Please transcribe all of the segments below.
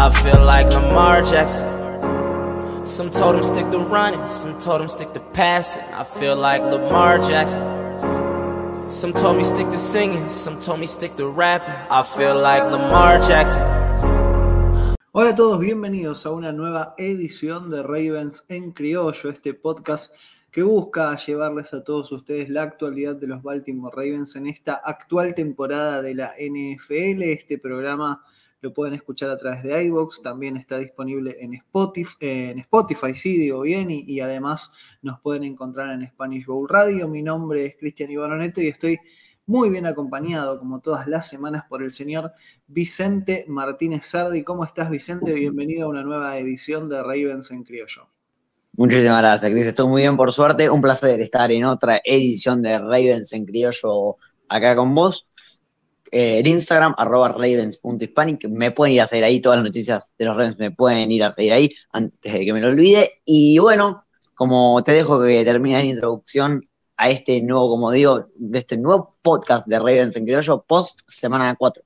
I feel like Lamar Jackson. Some told him stick to running, some told him stick to passing. I feel like Lamar Jackson. Some told me stick to singing, some told me stick to rapping. I feel like Lamar Jackson. Hola a todos, bienvenidos a una nueva edición de Ravens en Criollo, este podcast que busca llevarles a todos ustedes la actualidad de los Baltimore Ravens en esta actual temporada de la NFL. Este programa lo pueden escuchar a través de iVoox, también está disponible en Spotify, en Spotify sí, digo bien, y, además nos pueden encontrar en Spanish Bowl Radio. Mi nombre es Cristian Ibaroneto y estoy muy bien acompañado, como todas las semanas, por el señor Vicente Martínez Sardi. ¿Cómo estás, Vicente? Bienvenido a una nueva edición de Ravens en Criollo. Muchísimas gracias, Cris. Estoy muy bien, por suerte. Un placer estar en otra edición de Ravens en Criollo acá con vos. Eh, en Instagram, arroba ravens.hispanic. Me pueden ir a seguir ahí, todas las noticias de los Ravens me pueden ir a seguir ahí antes de que me lo olvide. Y bueno, como te dejo que termine la introducción a este nuevo, como digo, este nuevo podcast de Ravens en Criollo, post semana 4.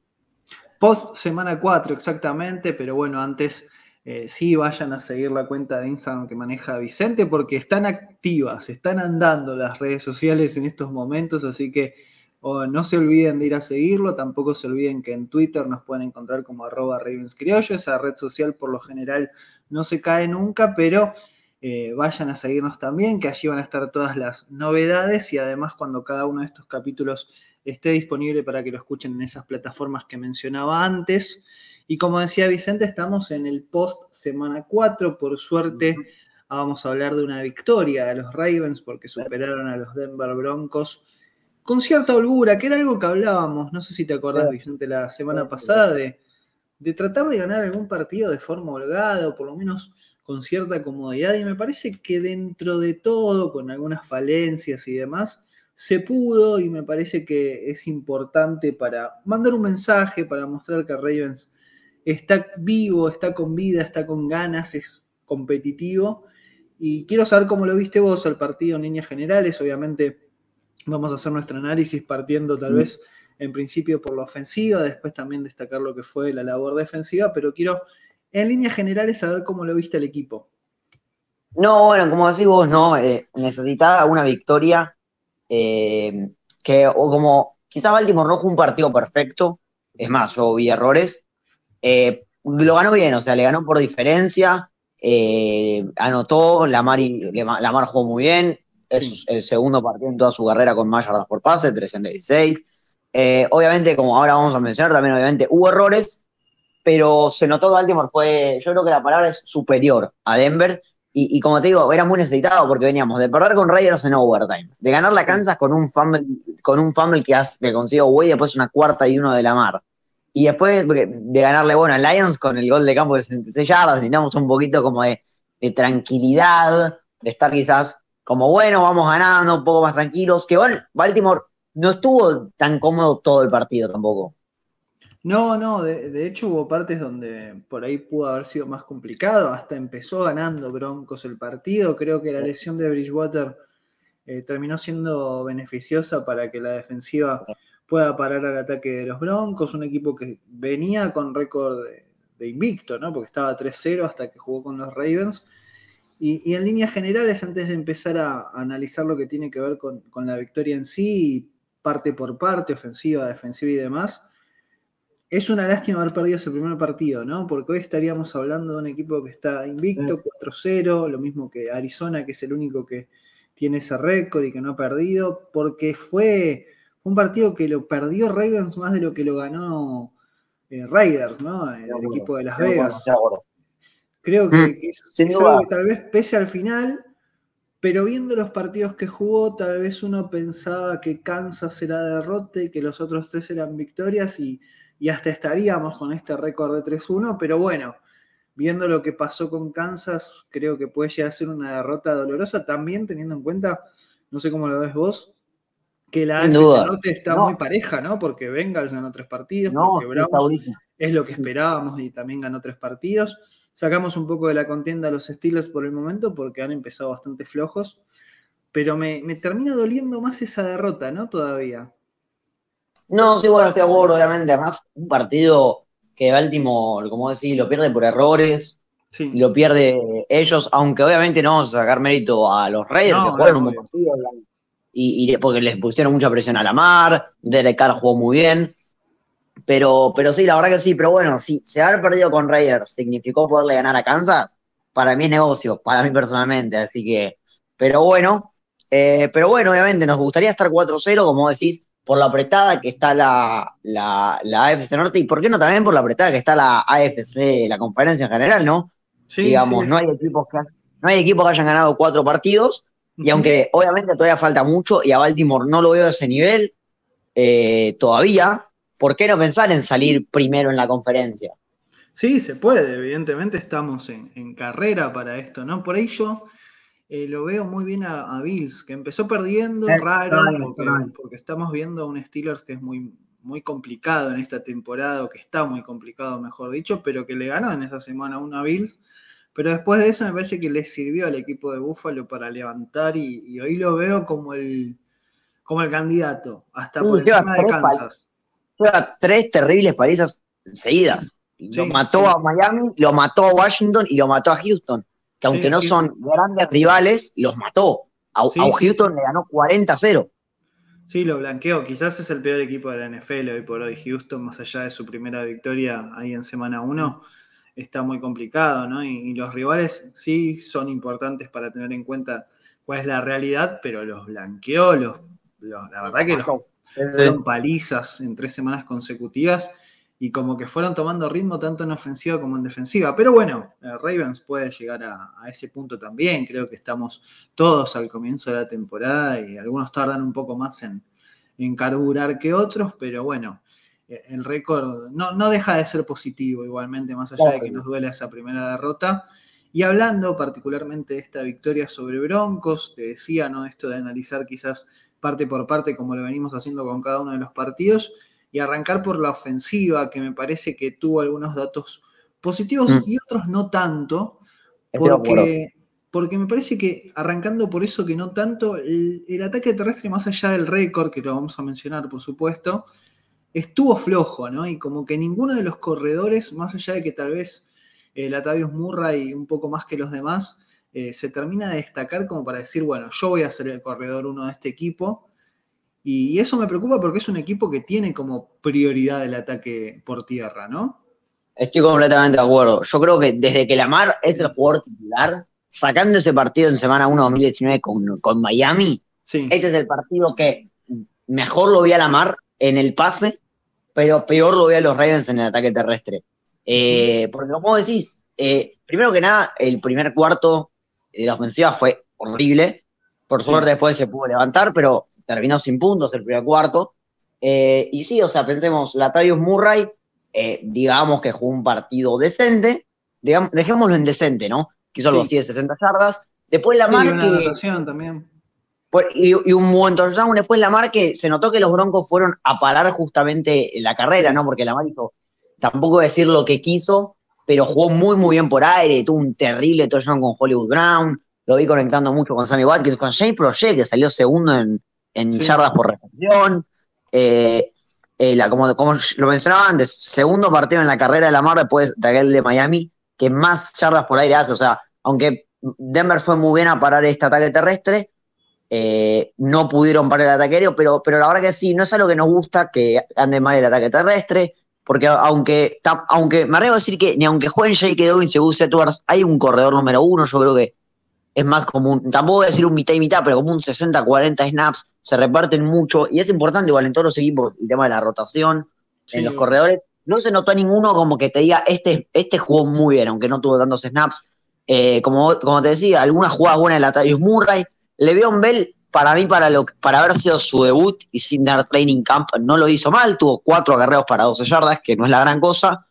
Post semana 4, exactamente, pero bueno, antes eh, sí vayan a seguir la cuenta de Instagram que maneja Vicente porque están activas, están andando las redes sociales en estos momentos, así que no se olviden de ir a seguirlo, tampoco se olviden que en Twitter nos pueden encontrar como arroba Ravenscriollo, esa red social por lo general no se cae nunca, pero eh, vayan a seguirnos también, que allí van a estar todas las novedades y además cuando cada uno de estos capítulos esté disponible para que lo escuchen en esas plataformas que mencionaba antes. Y como decía Vicente, estamos en el post semana 4, por suerte vamos a hablar de una victoria de los Ravens porque superaron a los Denver Broncos con cierta holgura, que era algo que hablábamos, no sé si te acordás, Vicente, la semana pasada, de, de tratar de ganar algún partido de forma holgada o por lo menos con cierta comodidad. Y me parece que dentro de todo, con algunas falencias y demás, se pudo y me parece que es importante para mandar un mensaje, para mostrar que Ravens está vivo, está con vida, está con ganas, es competitivo. Y quiero saber cómo lo viste vos al partido en líneas generales. Obviamente Vamos a hacer nuestro análisis partiendo tal vez en principio por la ofensiva, después también destacar lo que fue la labor defensiva, pero quiero en líneas generales saber cómo lo viste el equipo. No, bueno, como decís vos, ¿no? Eh, necesitaba una victoria eh, que, o como quizás Baltimore no fue un partido perfecto, es más, yo vi errores, eh, lo ganó bien, o sea, le ganó por diferencia, anotó, Lamar, Lamar jugó muy bien, es el segundo partido en toda su carrera con más yardas por pase, 316. Eh, obviamente, como ahora vamos a mencionar, también obviamente hubo errores, pero se notó que Baltimore fue, yo creo que la palabra es superior a Denver. Y, como te digo, era muy necesitado porque veníamos de perder con Raiders en overtime, de ganar la Kansas con un fumble, con un fumble que, hace, que consiguió Way, después una cuarta y uno de la mar. Y después de ganarle bueno a Lions con el gol de campo de 66 yardas, necesitamos un poquito como de, de tranquilidad, de estar quizás como bueno, vamos ganando, un poco más tranquilos, que bueno, Baltimore no estuvo tan cómodo todo el partido tampoco. No, no, de, hecho hubo partes donde por ahí pudo haber sido más complicado, hasta empezó ganando Broncos el partido, creo que la lesión de Bridgewater eh, terminó siendo beneficiosa para que la defensiva pueda parar al ataque de los Broncos, un equipo que venía con récord de, de invicto, ¿no? porque estaba 3-0 hasta que jugó con los Ravens, y, en líneas generales, antes de empezar a, analizar lo que tiene que ver con, la victoria en sí, parte por parte, ofensiva, defensiva y demás, es una lástima haber perdido ese primer partido, ¿no? Porque hoy estaríamos hablando de un equipo que está invicto, 4-0, lo mismo que Arizona, que es el único que tiene ese récord y que no ha perdido, porque fue un partido que lo perdió Ravens más de lo que lo ganó eh, Raiders, ¿no? El, equipo de Las Vegas. Creo que, mm, es, algo que tal vez pese al final, pero viendo los partidos que jugó, tal vez uno pensaba que Kansas era derrote y que los otros tres eran victorias y, hasta estaríamos con este récord de 3-1, pero bueno, viendo lo que pasó con Kansas, creo que puede llegar a ser una derrota dolorosa, también teniendo en cuenta, no sé cómo lo ves vos, que la Norte está muy pareja, ¿no? Porque Bengals ganó tres partidos, porque Browns es lo que esperábamos y también ganó tres partidos. Sacamos un poco de la contienda a los Steelers por el momento porque han empezado bastante flojos, pero me, termina doliendo más esa derrota, ¿no? Todavía. No, sí, bueno, estoy de acuerdo, obviamente. Además, un partido que Baltimore, como decís, lo pierde por errores, Sí. lo pierde ellos, aunque obviamente no vamos a sacar mérito a los Raiders, No, que jugaron un buen obvio. partido, y, y porque les pusieron mucha presión a la mar, Derek Carr jugó muy bien, pero, pero sí, la verdad que sí, pero bueno, si se haber perdido con Raiders significó poderle ganar a Kansas, para mí es negocio, para mí personalmente, así que, pero bueno, eh, pero bueno, obviamente nos gustaría estar 4-0, como decís, por la apretada que está la, la, la AFC Norte y por qué no también por la apretada que está la AFC, la conferencia en general, ¿no? Sí, Digamos, sí. no hay equipos que no hay equipos que hayan ganado cuatro partidos, y aunque obviamente todavía falta mucho y a Baltimore no lo veo a ese nivel eh, todavía, ¿por qué no pensar en salir primero en la conferencia? Sí, se puede, evidentemente estamos en, en carrera para esto, ¿no? Por ahí yo eh, lo veo muy bien a, a Bills, que empezó perdiendo, Eh, raro, bien, porque, está bien. porque estamos viendo a un Steelers que es muy, muy complicado en esta temporada, o que está muy complicado, mejor dicho, pero que le ganó en esa semana uno a Bills. Pero después de eso me parece que le sirvió al equipo de Buffalo para levantar y, y hoy lo veo como el, como el candidato, hasta Sí, por encima de Kansas. Lleva tres terribles palizas seguidas. Lo Sí, mató sí. a Miami, lo mató a Washington y lo mató a Houston, que aunque Sí, no son grandes rivales, los mató. A, a Houston le ganó 40-0. Sí, lo blanqueó. Quizás es el peor equipo de la NFL hoy por hoy. Houston, más allá de su primera victoria ahí en semana 1, está muy complicado, ¿no? Y, y los rivales sí son importantes para tener en cuenta cuál es la realidad, pero los blanqueó, los, los- la verdad que los fueron palizas en tres semanas consecutivas y como que fueron tomando ritmo tanto en ofensiva como en defensiva. Pero bueno, eh, Ravens puede llegar a, a ese punto también. Creo que estamos todos al comienzo de la temporada y algunos tardan un poco más en, en carburar que otros, pero bueno, eh, el récord no, no deja de ser positivo igualmente, más allá de que nos duele esa primera derrota. Y hablando particularmente de esta victoria sobre Broncos, te decía, ¿no? Esto de analizar quizás parte por parte, como lo venimos haciendo con cada uno de los partidos, y arrancar por la ofensiva, que me parece que tuvo algunos datos positivos Mm. y otros no tanto, porque, porque me parece que arrancando por eso que no tanto, el, el ataque terrestre, más allá del récord, que lo vamos a mencionar por supuesto, estuvo flojo, ¿no? Y como que ninguno de los corredores, más allá de que tal vez eh, Latavius Murray un poco más que los demás, eh, se termina de destacar como para decir, bueno, yo voy a ser el corredor uno de este equipo. Y, y eso me preocupa porque es un equipo que tiene como prioridad el ataque por tierra, ¿no? Estoy completamente de acuerdo. Yo creo que desde que Lamar es el jugador titular, sacando ese partido en semana 1 2019 con, con Miami, Sí. este es el partido que mejor lo vi a Lamar en el pase, pero peor lo vi a los Ravens en el ataque terrestre. Eh, porque como decís, eh, primero que nada, el primer cuarto la ofensiva fue horrible. Por suerte después se pudo levantar, pero terminó sin puntos el primer cuarto. Eh, y sí, o sea, pensemos, Latavius Murray, eh, digamos que jugó un partido decente, digamos, dejémoslo en decente, ¿no? Quiso algo Sí. así de 60 yardas. Después Sí, también. Por- y, y un buen touchdown. Después Lamar que se notó que los Broncos fueron a parar justamente la carrera, ¿no? Porque Lamar hizo, tampoco decir lo que quiso, pero jugó muy, muy bien por aire. Tuvo un terrible touchdown con Hollywood Brown. Lo vi conectando mucho con Sammy Watkins, con Jay Project, que salió segundo en, en Sí. yardas por recepción. Eh, eh, la- como, como lo mencionaba antes, segundo partido en la carrera de Lamar después de aquel de Miami, que más yardas por aire hace. O sea, aunque Denver fue muy bien a parar este ataque terrestre, eh, no pudieron parar el ataque aéreo, pero, pero la verdad que sí, no es algo que nos gusta que ande mal el ataque terrestre, porque aunque, ta- aunque me arriesgo a decir que ni aunque jueguen J.K. Dobbins y Gus Edwards, hay un corredor número uno, yo creo que es más común, tampoco voy a decir un mitad y mitad, pero como un 60-40 snaps, se reparten mucho, y es importante igual en todos los equipos el tema de la rotación, Sí, en los corredores. No se notó a ninguno como que te diga, este, este jugó muy bien, aunque no tuvo tantos snaps. Eh, como, como te decía, algunas jugadas buenas de Latavius Murray. Le'Veon Bell, para mí, para, lo, para haber sido su debut y sin dar training camp, no lo hizo mal. Tuvo cuatro acarreos para 12 yardas, que no es la gran cosa.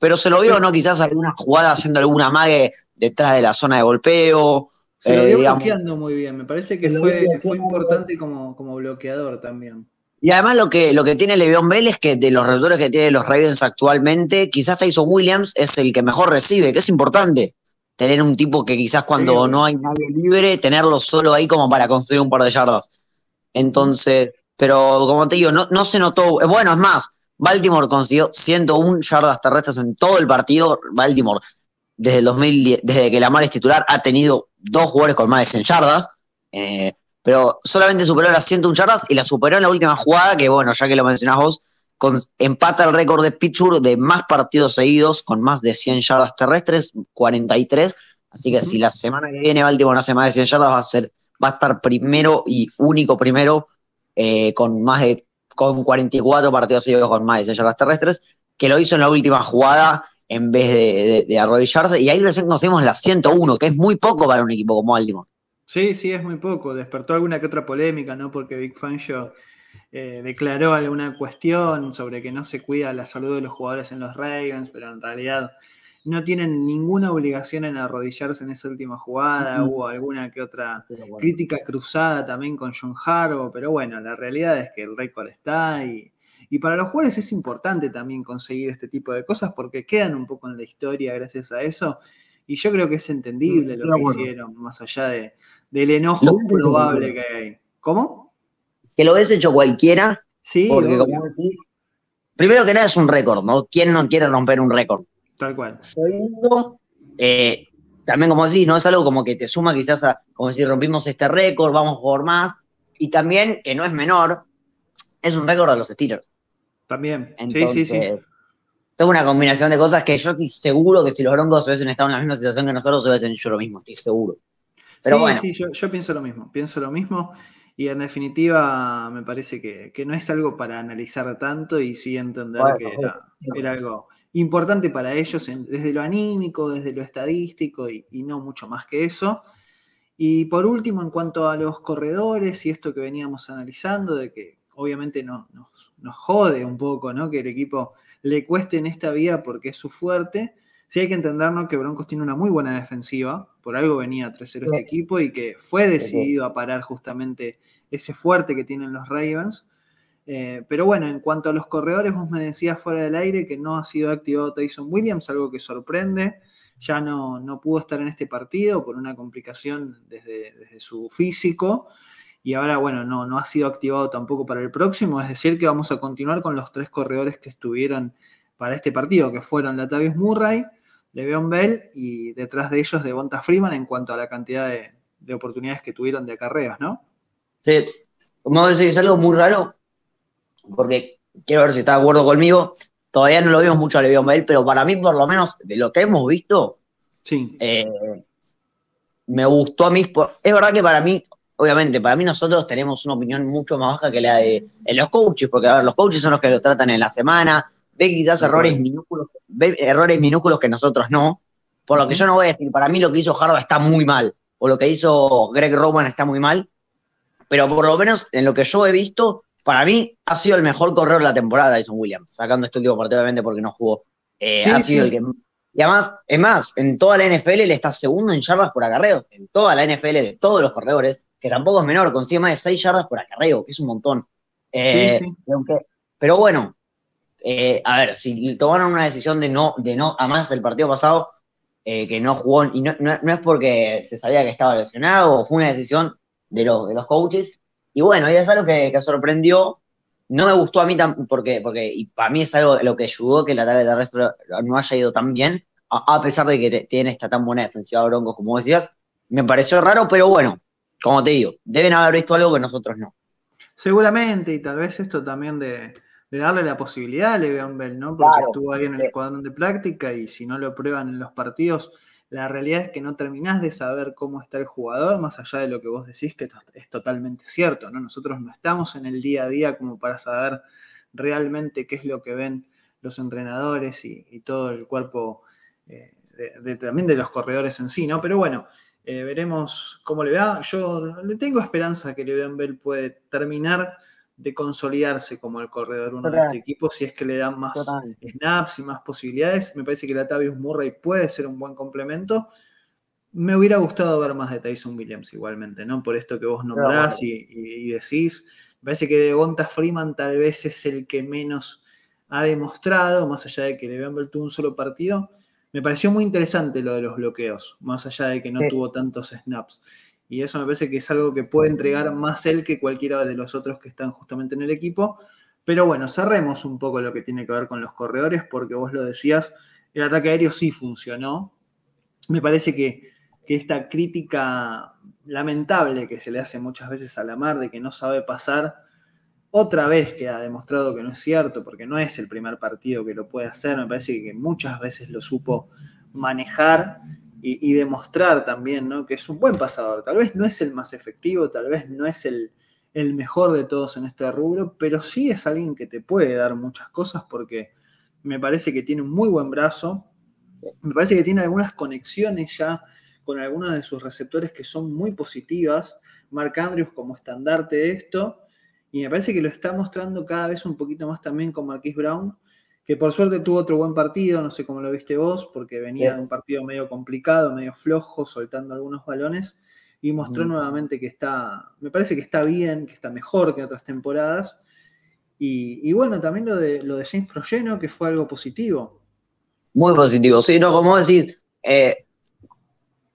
Pero se lo vio, ¿no? Quizás alguna jugada haciendo alguna mague detrás de la zona de golpeo. Se lo eh, vio digamos. bloqueando muy bien. Me parece que fue, fue importante como, como bloqueador también. Y además lo que, lo que tiene Le'Veon Bell es que de los receptores que tienen los Ravens actualmente, quizás Tyson Williams es el que mejor recibe, que es importante. Tener un tipo que quizás cuando Sí, no hay nadie libre, tenerlo solo ahí como para construir un par de yardas. Entonces, pero como te digo, no, no se notó. eh, Bueno, es más, Baltimore consiguió 101 yardas terrestres en todo el partido. Baltimore, desde el 2010, desde que Lamar es titular, ha tenido dos jugadores con más de 100 yardas. Eh, pero solamente superó las 101 yardas y la superó en la última jugada, que bueno, ya que lo mencionás vos, con, empata el récord de Pittsburgh de más partidos seguidos con más de 100 yardas terrestres, 43. Así que si la semana que viene Baltimore hace más de 100 yardas, va a, ser, va a estar primero y único primero eh, con más de con 44 partidos seguidos con más de 100 yardas terrestres, que lo hizo en la última jugada en vez de, de, arrodillarse. Y ahí recién conocemos las 101, que es muy poco para un equipo como Baltimore. Sí, sí, es muy poco. Despertó alguna que otra polémica, ¿no? Porque Big Fangio eh, declaró alguna cuestión sobre que no se cuida la salud de los jugadores en los Ravens, pero en realidad no tienen ninguna obligación en arrodillarse en esa última jugada. Hubo alguna que otra crítica cruzada también con John Harbaugh, pero bueno, la realidad es que el récord está y, y para los jugadores es importante también conseguir este tipo de cosas porque quedan un poco en la historia gracias a eso. Y yo creo que es entendible lo que hicieron, más allá de, del enojo probable que hay. ¿Cómo? Que lo hubiese hecho cualquiera. Sí. Porque como primero que nada es un récord, ¿no? ¿Quién no quiere romper un récord? Tal cual. Segundo, eh, también como decís, ¿no? Es algo como que te suma quizás a, como si rompimos este récord, vamos por más. Y también, que no es menor, es un récord de los Steelers. También. sí, sí, sí. Tengo una combinación de cosas que yo estoy seguro que si los Broncos hubiesen estado en la misma situación que nosotros, hubiesen hecho lo mismo, estoy seguro. Pero sí, bueno. sí, yo, yo, pienso lo mismo, pienso lo mismo. Y en definitiva, me parece que, que no es algo para analizar tanto y sí entender bueno, que era, era algo importante para ellos desde lo anímico, desde lo estadístico y, y, no mucho más que eso. Y por último, en cuanto a los corredores y esto que veníamos analizando, de que obviamente no, nos, nos, jode un poco, ¿no? Que el equipo le cueste en esta vía porque es su fuerte. Sí hay que entendernos que Broncos tiene una muy buena defensiva, por algo venía 3-0 este equipo y que fue decidido a parar justamente ese fuerte que tienen los Ravens. Eh, pero bueno, en cuanto a los corredores, vos me decías fuera del aire que no ha sido activado Tyson Williams, algo que sorprende. Ya no, no pudo estar en este partido por una complicación desde, desde, su físico. Y ahora, bueno, no, no ha sido activado tampoco para el próximo. Es decir, que vamos a continuar con los tres corredores que estuvieron para este partido, que fueron Latavius Murray, Le'Veon Bell y detrás de ellos Devonta Freeman en cuanto a la cantidad de, de oportunidades que tuvieron de acarreos, ¿no? Sí, como decís, es algo muy raro porque quiero ver si está de acuerdo conmigo. Todavía no lo vimos mucho a Le'Veon Bell, pero para mí, por lo menos, de lo que hemos visto, sí. Eh, me gustó a mí. Es verdad que para mí, obviamente, para mí nosotros tenemos una opinión mucho más baja que la de, de los coaches, porque a ver, los coaches son los que lo tratan en la semana, ve quizás errores minúsculos, ve errores minúsculos que nosotros no. Por lo que yo no voy a decir, para mí lo que hizo Harbaugh está muy mal, o lo que hizo Greg Roman está muy mal, pero por lo menos en lo que yo he visto, para mí ha sido el mejor corredor de la temporada, Tyson Williams, sacando este último partido, obviamente, porque no jugó. Eh, sí, ha sido sí. el que. Y además, es más, en toda la NFL él está segundo en yardas por acarreo. En toda la NFL de todos los corredores, que tampoco es menor, consigue más de 6 yardas por acarreo, que es un montón. Eh, sí, pero bueno, eh, a ver, si tomaron una decisión de no, de no, además el partido pasado, eh, que no jugó, y no, no, es porque se sabía que estaba lesionado, fue una decisión de los, de los coaches, y bueno, y es algo que, sorprendió. No me gustó a mí tan, porque, porque y para mí es algo lo que ayudó que el ataque terrestre no haya ido tan bien, a, pesar de que tiene esta tan buena defensiva Broncos como decías. Me pareció raro, pero bueno, como te digo, deben haber visto algo que nosotros no. Seguramente, y tal vez esto también de, de darle la posibilidad a Le'Veon Bell, ¿no? Porque claro, estuvo ahí en el sí. escuadrón de práctica y si no lo prueban en los partidos, la realidad es que no terminás de saber cómo está el jugador, más allá de lo que vos decís, que es totalmente cierto, ¿no? Nosotros no estamos en el día a día como para saber realmente qué es lo que ven los entrenadores y, y todo el cuerpo eh, de, de, también de los corredores en sí, ¿no? Pero bueno, eh, veremos cómo le va. Yo le tengo esperanza que Le'Veon Bell puede terminar de consolidarse como el corredor uno Total. de este equipo si es que le dan más Total. snaps y más posibilidades. Me parece que la Tavius Murray puede ser un buen complemento. Me hubiera gustado ver más de Tyson Williams igualmente, ¿no? Por esto que vos nombrás y, y, y, decís. Me parece que Devonta Freeman tal vez es el que menos ha demostrado, más allá de que le habían tuvo un solo partido. Me pareció muy interesante lo de los bloqueos, más allá de que no sí. tuvo tantos snaps. Y eso me parece que es algo que puede entregar más él que cualquiera de los otros que están justamente en el equipo. Pero bueno, cerremos un poco lo que tiene que ver con los corredores, porque vos lo decías, el ataque aéreo sí funcionó. Me parece que, esta crítica lamentable que se le hace muchas veces a la mar de que no sabe pasar, otra vez que ha demostrado que no es cierto, porque no es el primer partido que lo puede hacer, me parece que muchas veces lo supo manejar y, demostrar también ¿no? que es un buen pasador. Tal vez no es el más efectivo, tal vez no es el, el mejor de todos en este rubro, pero sí es alguien que te puede dar muchas cosas porque me parece que tiene un muy buen brazo, me parece que tiene algunas conexiones ya con algunos de sus receptores que son muy positivas, Mark Andrews como estandarte de esto, y me parece que lo está mostrando cada vez un poquito más también con Marquis Brown, que por suerte tuvo otro buen partido, no sé cómo lo viste vos, porque venía de un partido medio complicado, medio flojo, soltando algunos balones, y mostró nuevamente que está, me parece que está bien, que está mejor que otras temporadas, y, bueno, también lo de, lo de James Progeno, que fue algo positivo. Muy positivo, sí, no, como decir, eh,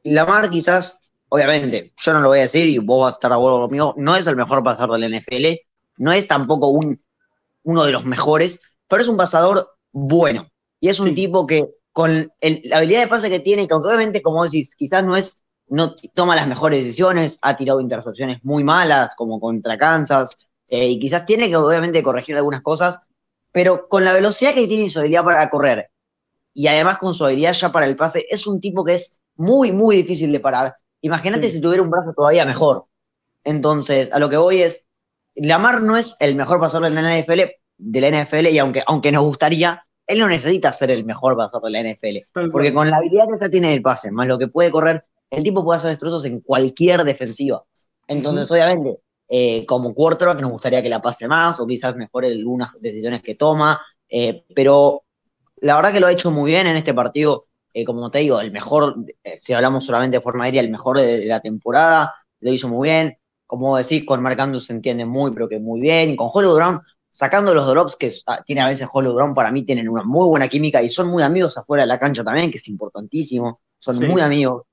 Lamar quizás, obviamente, yo no lo voy a decir y vos vas a estar a bordo conmigo, no es el mejor pasador del NFL, no es tampoco un, uno de los mejores, pero es un pasador bueno. Y es un tipo que con la habilidad de pase que tiene, que obviamente, como decís, quizás no es, no toma las mejores decisiones, ha tirado intercepciones muy malas, como contra Kansas, eh, y quizás tiene que obviamente corregir algunas cosas, pero con la velocidad que tiene y su habilidad para correr, y además con su habilidad ya para el pase, es un tipo que es muy, muy difícil de parar. Imagínate si tuviera un brazo todavía mejor. Entonces, a lo que voy es, Lamar no es el mejor pasador de la NFL, de la NFL y aunque, aunque nos gustaría, él no necesita ser el mejor pasador de la NFL, porque con la habilidad que tiene el pase, más lo que puede correr, el tipo puede hacer destrozos en cualquier defensiva. Entonces, obviamente, eh, como quarterback nos gustaría que la pase más o quizás mejore algunas decisiones que toma, eh, pero la verdad que lo ha hecho muy bien en este partido, eh, como te digo, el mejor, si hablamos solamente de forma aérea, el mejor de, la temporada, lo hizo muy bien, como decís, con Mark Andrews se entiende muy, pero que muy bien, y con Hollow Brown, sacando los drops que ah, tiene a veces Hollow Brown, para mí tienen una muy buena química y son muy amigos afuera de la cancha también, que es importantísimo, son muy amigos.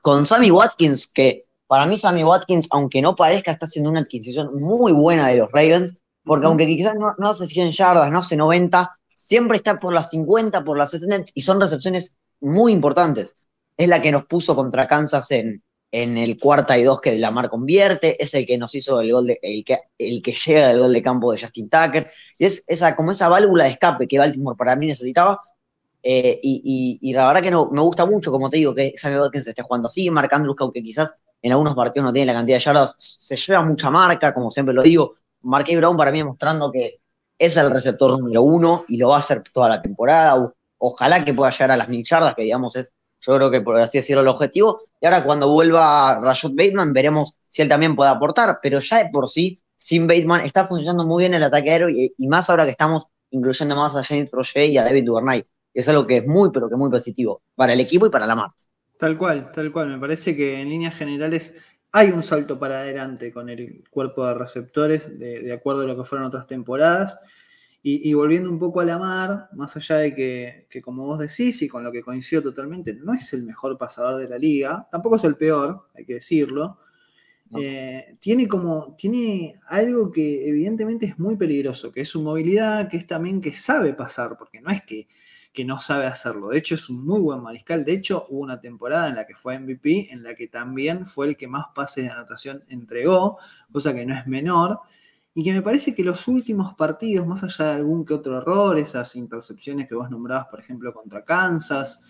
Con Sammy Watkins, que para mí, Sammy Watkins, aunque no parezca, está haciendo una adquisición muy buena de los Ravens, porque aunque quizás no, hace 100 yardas, no hace 90, siempre está por las 50, por las 60, y son recepciones muy importantes. Es la que nos puso contra Kansas en, en el cuarta y dos que Lamar convierte, es el que nos hizo el gol de, el que, el que llega al gol de campo de Justin Tucker, y es esa, como esa válvula de escape que Baltimore para mí necesitaba, eh, y, la verdad que me gusta mucho, como te digo, que Sammy Watkins esté jugando así, Mark Andrews, aunque quizás en algunos partidos no tiene la cantidad de yardas, se lleva mucha marca, como siempre lo digo. Marqués Brown para mí mostrando que es el receptor número uno y lo va a hacer toda la temporada. Ojalá que pueda llegar a las mil yardas, que digamos es, yo creo que por así decirlo, el objetivo. Y ahora cuando vuelva Rashad Bateman, veremos si él también puede aportar, pero ya de por sí, sin Bateman, está funcionando muy bien el ataque aéreo y, más ahora que estamos incluyendo más a James Roger y a David Duvernay. Es algo que es muy, pero que muy positivo para el equipo y para la marca. Tal cual, tal cual. Me parece que en líneas generales hay un salto para adelante con el cuerpo de receptores, de, acuerdo a lo que fueron otras temporadas. Y, volviendo un poco a la mar, más allá de que, como vos decís, y con lo que coincido totalmente, no es el mejor pasador de la liga, tampoco es el peor, hay que decirlo. Eh, tiene como, tiene algo que evidentemente es muy peligroso, que es su movilidad, que es también que sabe pasar, porque no es que que no sabe hacerlo. De hecho, es un muy buen mariscal. De hecho, hubo una temporada en la que fue MVP, en la que también fue el que más pases de anotación entregó, cosa que no es menor. Y que me parece que los últimos partidos, más allá de algún que otro error, esas intercepciones que vos nombrabas, por ejemplo, contra Kansas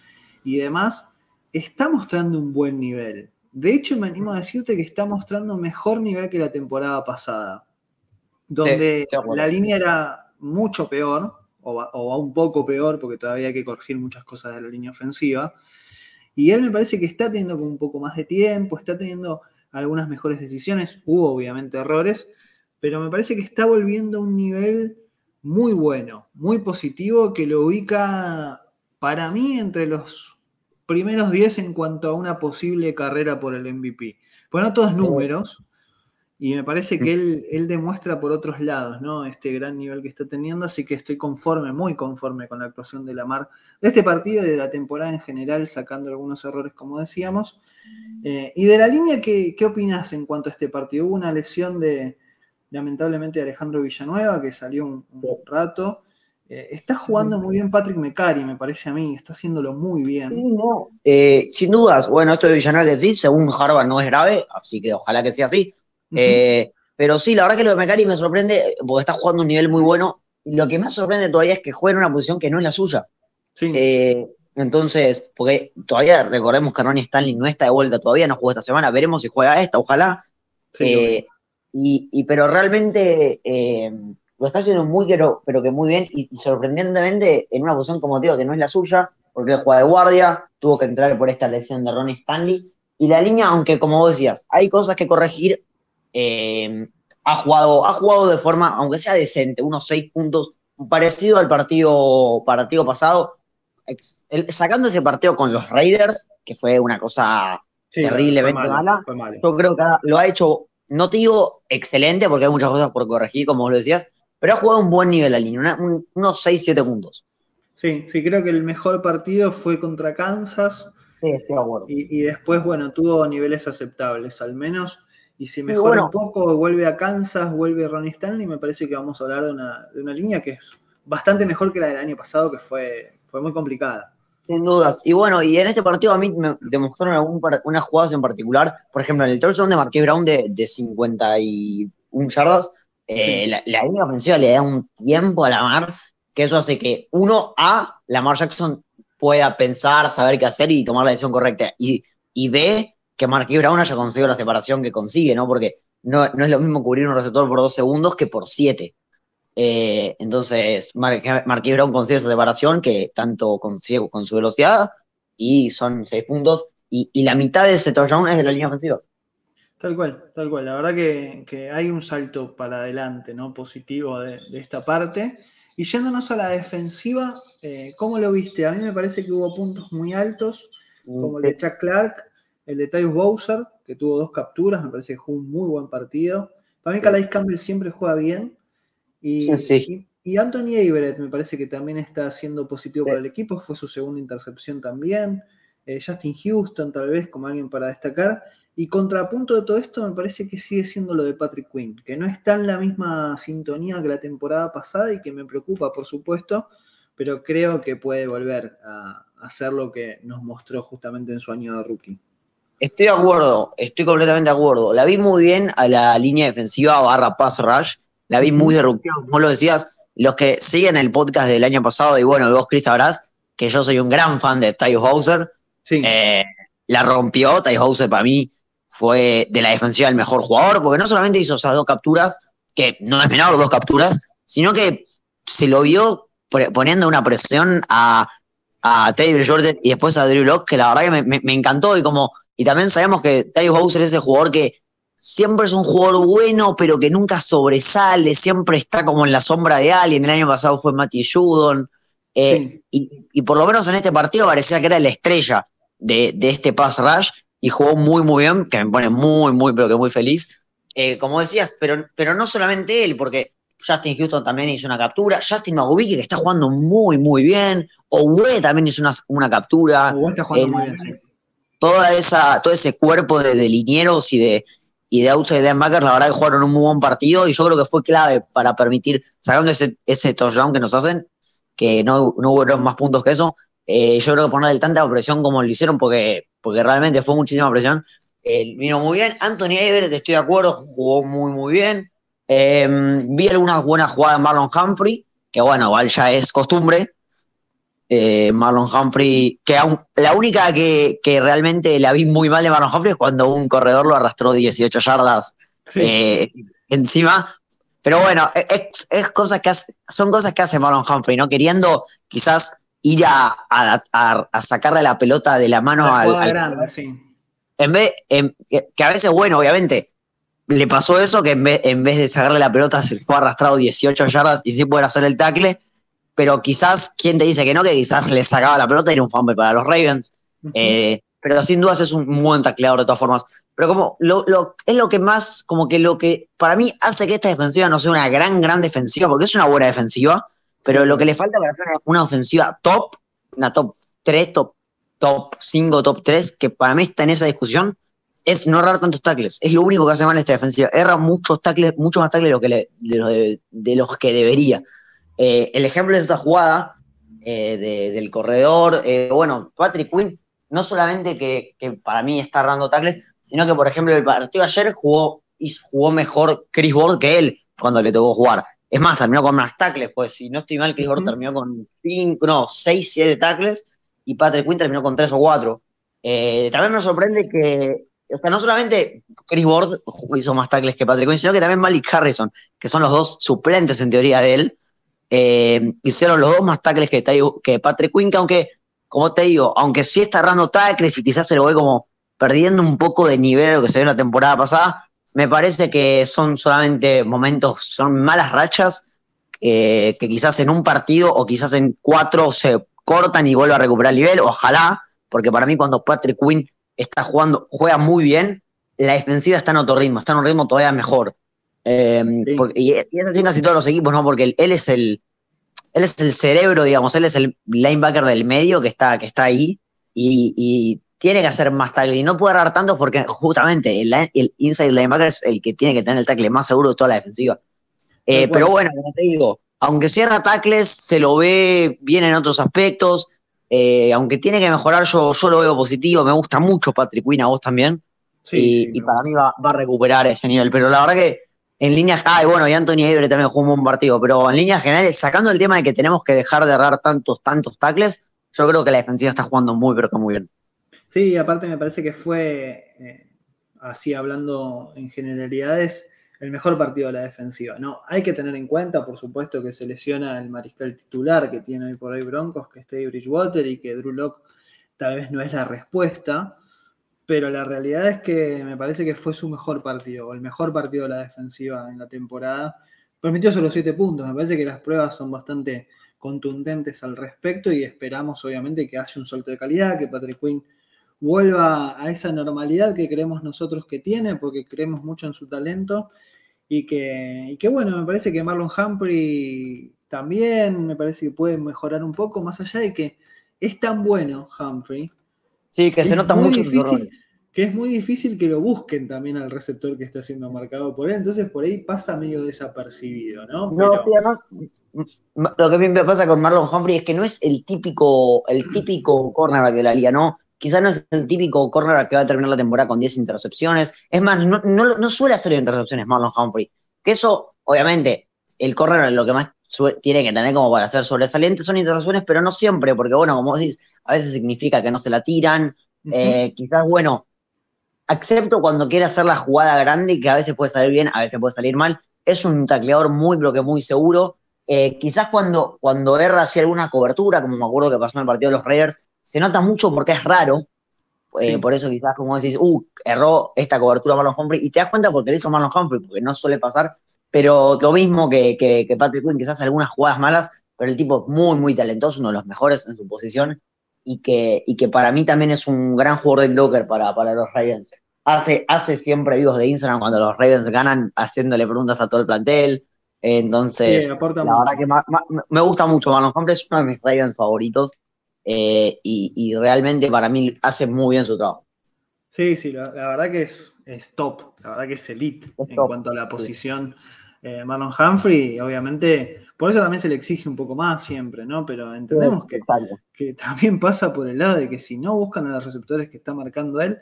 y demás, está mostrando un buen nivel. De hecho, me animo a decirte que está mostrando mejor nivel que la temporada pasada, donde la línea era mucho peor, o va, un poco peor, porque todavía hay que corregir muchas cosas de la línea ofensiva. Y él me parece que está teniendo como un poco más de tiempo, está teniendo algunas mejores decisiones, hubo obviamente errores, pero me parece que está volviendo a un nivel muy bueno, muy positivo, que lo ubica para mí entre los primeros 10 en cuanto a una posible carrera por el MVP. Bueno, no todos números, y me parece que él, él, demuestra por otros lados, ¿no? Este gran nivel que está teniendo, así que estoy conforme, muy conforme con la actuación de Lamar de este partido y de la temporada en general, sacando algunos errores, como decíamos. Eh, y de la línea, ¿qué, ¿qué opinas en cuanto a este partido? Hubo una lesión de, lamentablemente de Alejandro Villanueva, que salió un, rato. Eh, está jugando muy bien Patrick Mecari, me parece a mí, está haciéndolo muy bien. Eh, sin dudas, bueno, esto de Villanueva que sí, según Harvard no es grave, así que ojalá que sea así. Eh, pero sí, la verdad que lo de Mecari me sorprende porque está jugando un nivel muy bueno. Lo que más sorprende todavía es que juega en una posición que no es la suya. Sí. entonces, porque todavía recordemos que Ronnie Stanley no está de vuelta todavía, no jugó esta semana, veremos si juega esta, ojalá. Sí, y, pero realmente eh, lo está haciendo muy, pero, pero que muy bien y, sorprendentemente en una posición, como digo, que no es la suya, porque él juega de guardia, tuvo que entrar por esta lesión de Ronnie Stanley. Y la línea, aunque como vos decías, hay cosas que corregir, eh, ha, jugado, ha jugado de forma, aunque sea decente, unos seis puntos, parecido al partido, partido pasado, sacando ese partido con los Raiders, que fue una cosa terriblemente mala, yo creo que lo ha hecho no te digo excelente porque hay muchas cosas por corregir, como vos lo decías, pero ha jugado un buen nivel la línea, unos 6-7 puntos. Sí, sí, creo que el mejor partido fue contra Kansas. Sí, estoy de acuerdo. Y, después, bueno, tuvo niveles aceptables, al menos. Y si mejora un poco, vuelve a Kansas, vuelve Ronnie Stanley, me parece que vamos a hablar de una, de una línea que es bastante mejor que la del año pasado, que fue, fue muy complicada. Sin dudas. Y bueno, y en este partido a mí me demostraron algún, unas jugadas en particular. Por ejemplo, en el touchdown de Marqués Brown de, de 51 yardas, eh, la, línea ofensiva le da un tiempo a la mar, que eso hace que uno, A, Lamar Jackson pueda pensar, saber qué hacer y tomar la decisión correcta. Y, y B, que Marqués Brown haya conseguido la separación que consigue, ¿no? Porque no, no es lo mismo cubrir un receptor por dos segundos que por siete. Eh, entonces, Mar Marquis Brown consigue esa separación que tanto consigue con su velocidad y son seis puntos. Y, la mitad de ese touchdown es de la línea ofensiva. Tal cual, tal cual. La verdad que, hay un salto para adelante, ¿no? Positivo de, esta parte. Y yéndonos a la defensiva, eh, ¿cómo lo viste? A mí me parece que hubo puntos muy altos, como el de Chuck Clark, el de Tyus Bowser, que tuvo dos capturas, me parece que jugó un muy buen partido. Para mí, Calais Campbell siempre juega bien. Y, Anthony Everett me parece que también está siendo positivo para el equipo, fue su segunda intercepción también. Eh, Justin Houston tal vez como alguien para destacar. Y contrapunto de todo esto me parece que sigue siendo lo de Patrick Quinn, que no está en la misma sintonía que la temporada pasada y que me preocupa, por supuesto, pero creo que puede volver a hacer lo que nos mostró justamente en su año de rookie. Estoy de acuerdo, estoy completamente de acuerdo. La vi muy bien a la línea defensiva barra pass rush la vi muy disruptiva, como lo decías. Los que siguen el podcast del año pasado, y bueno, vos, Chris, sabrás que yo soy un gran fan de Ty Hauser. Eh, la rompió, Ty Hauser para mí fue de la defensiva el mejor jugador, porque no solamente hizo esas dos capturas, que no es menor dos capturas, sino que se lo vio poniendo una presión a, a Teddy Jordan y después a Drew Locke, que la verdad que me, encantó y como y también sabemos que Ty Hauser es ese jugador que siempre es un jugador bueno, pero que nunca sobresale, siempre está como en la sombra de alguien. El año pasado fue Matty Judon. Eh, y, por lo menos en este partido parecía que era la estrella de, este pass rush y jugó muy, muy bien, que me pone muy, muy, pero que muy feliz. Eh, como decías, pero, pero no solamente él, porque Justin Houston también hizo una captura, Justin Magubiki que está jugando muy, muy bien, Owe también hizo una, una captura. está jugando muy bien, Toda esa, todo ese cuerpo de, de linieros y de, y de outside linebackers, la verdad que jugaron un muy buen partido y yo creo que fue clave para permitir, sacando ese, ese touchdown que nos hacen, que no, no hubo más puntos que eso, eh, yo creo que ponerle tanta presión como lo hicieron, porque, porque realmente fue muchísima presión, eh, vino muy bien. Anthony Everett, estoy de acuerdo, jugó muy, muy bien. Eh, vi algunas buenas jugadas de Marlon Humphrey, que bueno, igual ya es costumbre, eh, Marlon Humphrey, que la única que, realmente la vi muy mal de Marlon Humphrey es cuando un corredor lo arrastró 18 yardas eh, encima. Pero bueno, es, cosas que son cosas que hace Marlon Humphrey, ¿no? Queriendo quizás ir a, sacarle la pelota de la mano al, En vez, que a veces, bueno, obviamente, le pasó eso, que en vez, en vez de sacarle la pelota se fue arrastrado 18 yardas y sí poder hacer el tackle pero quizás, ¿quién te dice que no? Que quizás le sacaba la pelota y era un fumble para los Ravens. Eh, pero sin dudas es un buen tacleador de todas formas. Pero como lo, es lo que más, como que lo que para mí hace que esta defensiva no sea una gran, gran defensiva, porque es una buena defensiva, pero lo que le falta para hacer una ofensiva top, una top 3, top, top 5, top 3, que para mí está en esa discusión, es no errar tantos tackles. Es lo único que hace mal esta defensiva. Erra muchos tackles, mucho más tackles de, lo que de, los que debería. Eh, el ejemplo es esa jugada eh, del corredor. Eh, bueno, Patrick Quinn, no solamente que, para mí está errando tackles, sino que, por ejemplo, el partido ayer jugó, jugó mejor Chris Ward que él cuando le tocó jugar. Es más, terminó con más tackles, pues si no estoy mal, Chris Ward terminó con cinco, no, 6, 7 tackles y Patrick Quinn terminó con 3 o 4. también me sorprende que o sea, no solamente Chris Ward hizo más tackles que Patrick Quinn, sino que también Malik Harrison, que son los dos suplentes en teoría de él, eh, hicieron los dos más tackles que, que Patrick Quinn, que aunque, como te digo, aunque sí está errando tackles y quizás se lo ve como perdiendo un poco de nivel a lo que se vio la temporada pasada, me parece que son solamente momentos, son malas rachas, eh, que quizás en un partido o quizás en cuatro se cortan y vuelve a recuperar el nivel, ojalá, porque para mí cuando Patrick Quinn está jugando, juega muy bien, la defensiva está en otro ritmo, está en un ritmo todavía mejor. Em, y, es así casi todos los equipos, ¿no? Porque él, es el, él es el cerebro, digamos, él es el linebacker del medio que está, que está ahí y, tiene que hacer más tackle y no puede agarrar tantos porque justamente el, inside linebacker es el que tiene que tener el tackle más seguro de toda la defensiva. Eh, pero bueno, como te digo, aunque cierra tackles, se lo ve bien en otros aspectos. Eh, aunque tiene que mejorar, yo, yo lo veo positivo. Me gusta mucho Patrick Quinn, a vos también. y, para mí va, a recuperar ese nivel. Pero la verdad que en líneas. Ah, bueno, y Anthony Avery también jugó un buen partido. Pero en líneas generales, sacando el tema de que tenemos que dejar de errar tantos, tantos tackles, yo creo que la defensiva está jugando muy, pero que muy bien. Sí, aparte me parece que fue, eh, así hablando en generalidades, el mejor partido de la defensiva. No, hay que tener en cuenta, por supuesto, que se lesiona el mariscal titular que tiene hoy por hoy Broncos, que es Teddy Bridgewater, y que Drew Locke tal vez no es la respuesta, pero la realidad es que me parece que fue su mejor partido, o el mejor partido de la defensiva en la temporada. Permitió solo siete puntos, me parece que las pruebas son bastante contundentes al respecto y esperamos obviamente que haya un salto de calidad, que Patrick Quinn vuelva a esa normalidad que creemos nosotros que tiene, porque creemos mucho en su talento y que, que bueno, me parece que Marlon Humphrey también me parece que puede mejorar un poco, más allá de que es tan bueno Humphrey. Sí, que se nota mucho difícil, Que es muy difícil que lo busquen también al receptor que está siendo marcado por él, entonces por ahí pasa medio desapercibido, ¿no? No, Lo que a mí me pasa con Marlon Humphrey es que no es el típico, el típico cornerback de la liga, ¿no? Quizás no es el típico corner que va a terminar la temporada con 10 intercepciones. Es más, no, suele hacer intercepciones Marlon Humphrey. Que eso, obviamente, el corner lo que más tiene que tener como para ser sobresaliente son intercepciones, pero no siempre, porque bueno, como decís, a veces significa que no se la tiran. Eh, quizás, bueno, excepto cuando quiere hacer la jugada grande, que a veces puede salir bien, a veces puede salir mal. Es un tacleador muy, pero que muy seguro. Eh, quizás cuando, cuando erra hacia alguna cobertura, como me acuerdo que pasó en el partido de los Raiders, se nota mucho porque es raro. Eh, por eso quizás como decís, uh, erró esta cobertura Marlon Humphrey, y te das cuenta porque le hizo Marlon Humphrey, porque no suele pasar, pero lo mismo que, que, Patrick Quinn, quizás algunas jugadas malas, pero el tipo es muy, muy talentoso, uno de los mejores en su posición, y que, y que para mí también es un gran jugador de blocker para, para los Ravens. Hace, hace siempre vivos de Instagram cuando los Ravens ganan, haciéndole preguntas a todo el plantel. Entonces, la verdad que me gusta mucho. Marlon Humphrey es uno de mis Ravens favoritos. Eh, y, realmente para mí hace muy bien su trabajo. Sí, sí, la, verdad que es, es, top, la verdad que es elite en cuanto a la posición. Eh, Marlon Humphrey, obviamente, por eso también se le exige un poco más siempre, ¿no? Pero entendemos que, que, también pasa por el lado de que si no buscan a los receptores que está marcando él,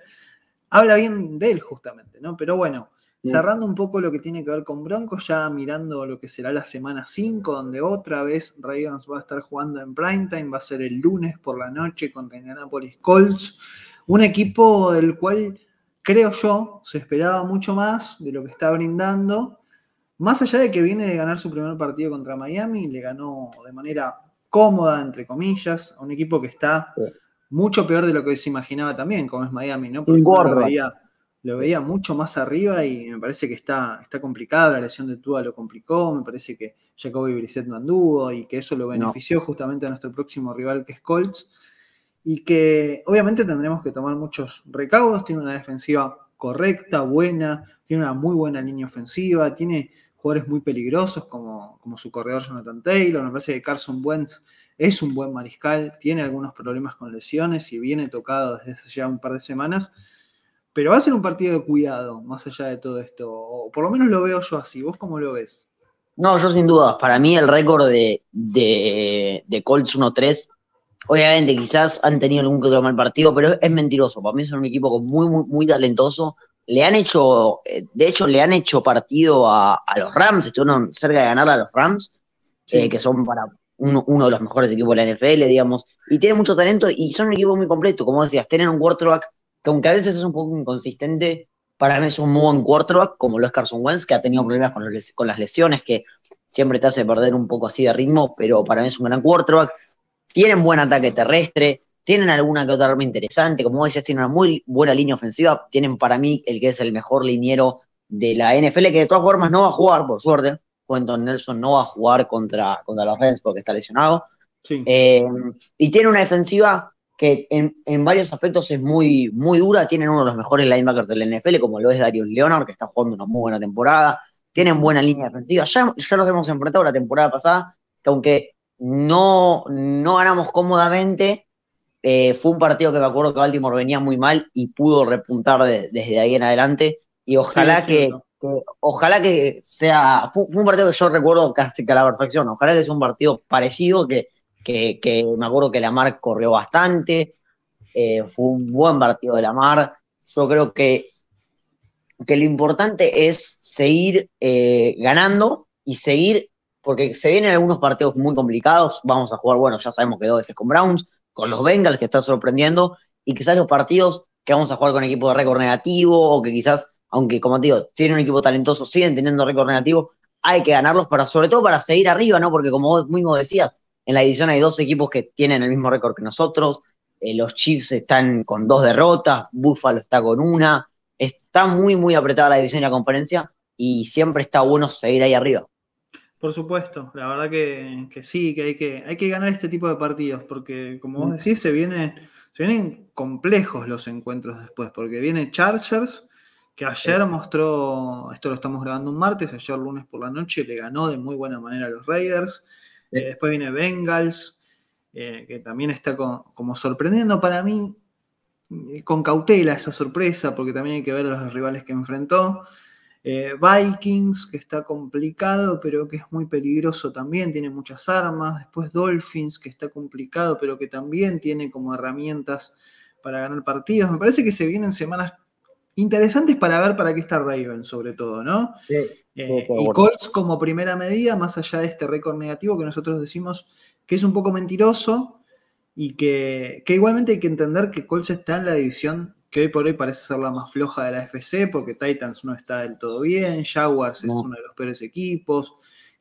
habla bien de él justamente, ¿no? Pero bueno, Cerrando un poco lo que tiene que ver con Broncos, ya mirando lo que será la semana 5, donde otra vez Ravens va a estar jugando en primetime, va a ser el lunes por la noche contra Indianapolis Colts, un equipo del cual creo yo se esperaba mucho más de lo que está brindando, más allá de que viene de ganar su primer partido contra Miami, le ganó de manera cómoda, entre comillas, a un equipo que está mucho peor de lo que se imaginaba también, como es Miami, ¿no? Porque lo veía lo veía mucho más arriba y me parece que está, está complicado, la lesión de Tua lo complicó, me parece que Jacoby Brissett no anduvo y que eso lo benefició justamente a nuestro próximo rival que es Colts y que obviamente tendremos que tomar muchos recaudos, tiene una defensiva correcta, buena, tiene una muy buena línea ofensiva, tiene jugadores muy peligrosos como, como su corredor Jonathan Taylor, me parece que Carson Wentz es un buen mariscal, tiene algunos problemas con lesiones y viene tocado desde hace ya un par de semanas, pero va a ser un partido de cuidado, más allá de todo esto. O por lo menos lo veo yo así. ¿Vos cómo lo ves? No, yo sin dudas. Para mí el récord de, de, de Colts 1-3, obviamente quizás han tenido algún que otro mal partido, pero es mentiroso. Para mí son un equipo muy, muy, muy talentoso. Le han hecho, eh, de hecho, le han hecho partido a, a los Rams, estuvieron cerca de ganar a los Rams, Sí. eh, que son para uno, uno, de los mejores equipos de la NFL, digamos, y tienen mucho talento y son un equipo muy completo, como decías, tienen un quarterback que aunque a veces es un poco inconsistente, para mí es un muy buen quarterback, como lo es Carson Wentz, que ha tenido problemas con, con las lesiones, que siempre te hace perder un poco así de ritmo, pero para mí es un gran quarterback. Tienen buen ataque terrestre, tienen alguna que otra arma interesante, como decías, tienen una muy buena línea ofensiva, tienen para mí el que es el mejor liniero de la NFL, que de todas formas no va a jugar, por suerte, Quentin Nelson no va a jugar contra, contra los Reds porque está lesionado. Sí. Eh, y tiene una defensiva que en, en, varios aspectos es muy, muy dura. Tienen uno de los mejores linebackers del NFL, como lo es Darius Leonard, que está jugando una muy buena temporada. Tienen buena línea defensiva. Ya, ya nos hemos enfrentado la temporada pasada, que aunque no, no ganamos cómodamente, eh, fue un partido que me acuerdo que Baltimore venía muy mal y pudo repuntar de, desde ahí en adelante. Y ojalá sí, que, que, ojalá que sea, fue, un partido que yo recuerdo casi que a la perfección, ojalá que sea un partido parecido, que, que, que me acuerdo que Lamar corrió bastante, eh, fue un buen partido de Lamar, yo creo que, que lo importante es seguir eh, ganando y seguir, porque se vienen algunos partidos muy complicados, vamos a jugar, bueno, ya sabemos que dos veces con Browns, con los Bengals que está sorprendiendo, y quizás los partidos que vamos a jugar con equipos de récord negativo, o que quizás aunque como te digo, tienen un equipo talentoso, siguen teniendo récord negativo, hay que ganarlos para, sobre todo para seguir arriba, ¿no? Porque como vos mismo decías, en la división hay dos equipos que tienen el mismo récord que nosotros, eh, los Chiefs están con dos derrotas, Buffalo está con una, está muy, muy apretada la división y la conferencia, y siempre está bueno seguir ahí arriba. Por supuesto, la verdad que, que sí, que hay, que hay que ganar este tipo de partidos, porque como vos decís, se vienen, se vienen complejos los encuentros después, porque viene Chargers, que ayer mostró, esto lo estamos grabando un martes, ayer lunes por la noche le ganó de muy buena manera a los Raiders. Eh, después viene Bengals, eh, que también está con, como sorprendiendo para mí, eh, con cautela esa sorpresa, porque también hay que ver a los rivales que enfrentó. Eh, Vikings, que está complicado, pero que es muy peligroso también, tiene muchas armas. Después Dolphins, que está complicado, pero que también tiene como herramientas para ganar partidos. Me parece que se vienen semanas interesantes para ver para qué está Raven, sobre todo, ¿no? Sí, eh, y Colts como primera medida, más allá de este récord negativo que nosotros decimos que es un poco mentiroso y que, que, igualmente hay que entender que Colts está en la división que hoy por hoy parece ser la más floja de la FC, porque Titans no está del todo bien, Jaguars no. es uno de los peores equipos,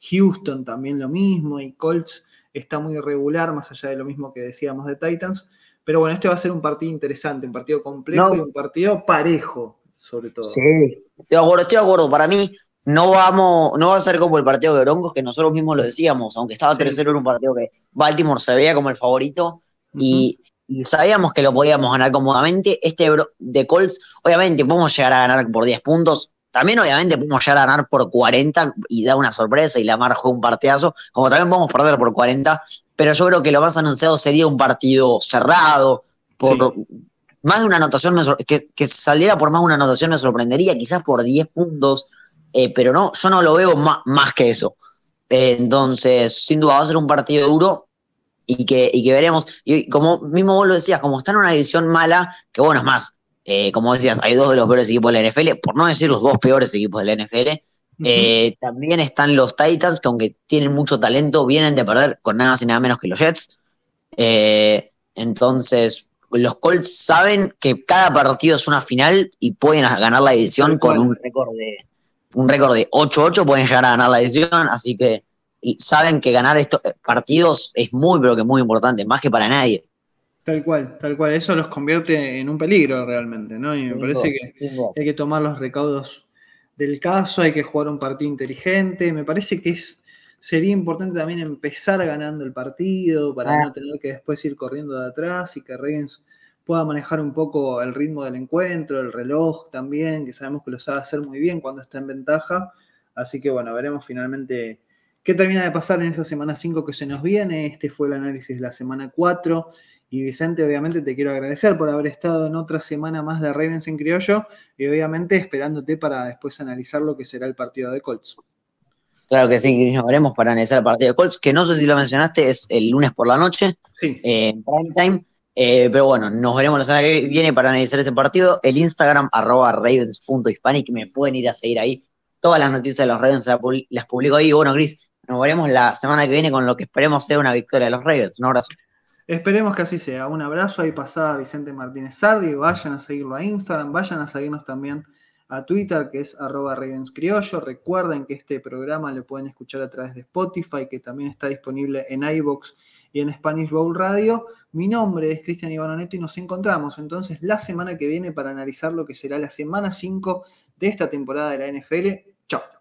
Houston también lo mismo, y Colts está muy irregular, más allá de lo mismo que decíamos de Titans. Pero bueno, este va a ser un partido interesante, un partido complejo no. y un partido parejo, sobre todo. Sí, estoy de acuerdo, estoy de acuerdo. Para mí, no vamos, no va a ser como el partido de Broncos, que nosotros mismos lo decíamos, aunque estaba 3-0 sí. en un partido que Baltimore se veía como el favorito, uh -huh. y, y, sabíamos que lo podíamos ganar cómodamente. Este de Colts, obviamente, podemos llegar a ganar por 10 puntos. También, obviamente, podemos llegar a ganar por 40 y dar una sorpresa y la marca un partidazo, como también podemos perder por 40, pero yo creo que lo más anunciado sería un partido cerrado, por sí. más de una anotación, me, que, que, saliera por más de una anotación me sorprendería, quizás por 10 puntos, eh, pero no, yo no lo veo más, más que eso. Eh, entonces, sin duda va a ser un partido duro y que, y que veremos, y como mismo vos lo decías, como está en una división mala, que bueno, es más, eh, como decías, hay dos de los peores equipos de la NFL, por no decir los dos peores equipos de la NFL, eh, también están los Titans, que aunque tienen mucho talento, vienen de perder con nada más y nada menos que los Jets. Eh, entonces, los Colts saben que cada partido es una final y pueden ganar la división con un récord de un récord de 8-8, pueden llegar a ganar la división, así que saben que ganar estos partidos es muy, pero que muy importante, más que para nadie. Tal cual, tal cual. Eso los convierte en un peligro realmente, ¿no? Y me parece que hay que tomar los recaudos del caso, hay que jugar un partido inteligente. Me parece que es, sería importante también empezar ganando el partido para ah. no tener que después ir corriendo de atrás y que Ravens pueda manejar un poco el ritmo del encuentro, el reloj también, que sabemos que lo sabe hacer muy bien cuando está en ventaja. Así que bueno, veremos finalmente qué termina de pasar en esa semana 5 que se nos viene. Este fue el análisis de la semana 4 Y Vicente, obviamente te quiero agradecer por haber estado en otra semana más de Ravens en criollo y obviamente esperándote para después analizar lo que será el partido de Colts. Claro que sí, nos veremos para analizar el partido de Colts, que no sé si lo mencionaste, es el lunes por la noche, Sí, eh, en prime time. Eh, pero bueno, nos veremos la semana que viene para analizar ese partido. El Instagram, arroba ravens.hispanic, me pueden ir a seguir ahí. Todas las noticias de los Ravens las publi- las publico ahí. Y bueno, Chris, nos veremos la semana que viene con lo que esperemos sea una victoria de los Ravens. Un abrazo. Esperemos que así sea. Un abrazo, ahí pasaba Vicente Martínez Sardi, vayan a seguirlo a Instagram, vayan a seguirnos también a Twitter, que es arroba ravenscriollo. Recuerden que este programa lo pueden escuchar a través de Spotify, que también está disponible en iVoox y en Spanish Bowl Radio. Mi nombre es Cristian Ivanoneto y nos encontramos entonces la semana que viene para analizar lo que será la semana 5 de esta temporada de la NFL. Chao.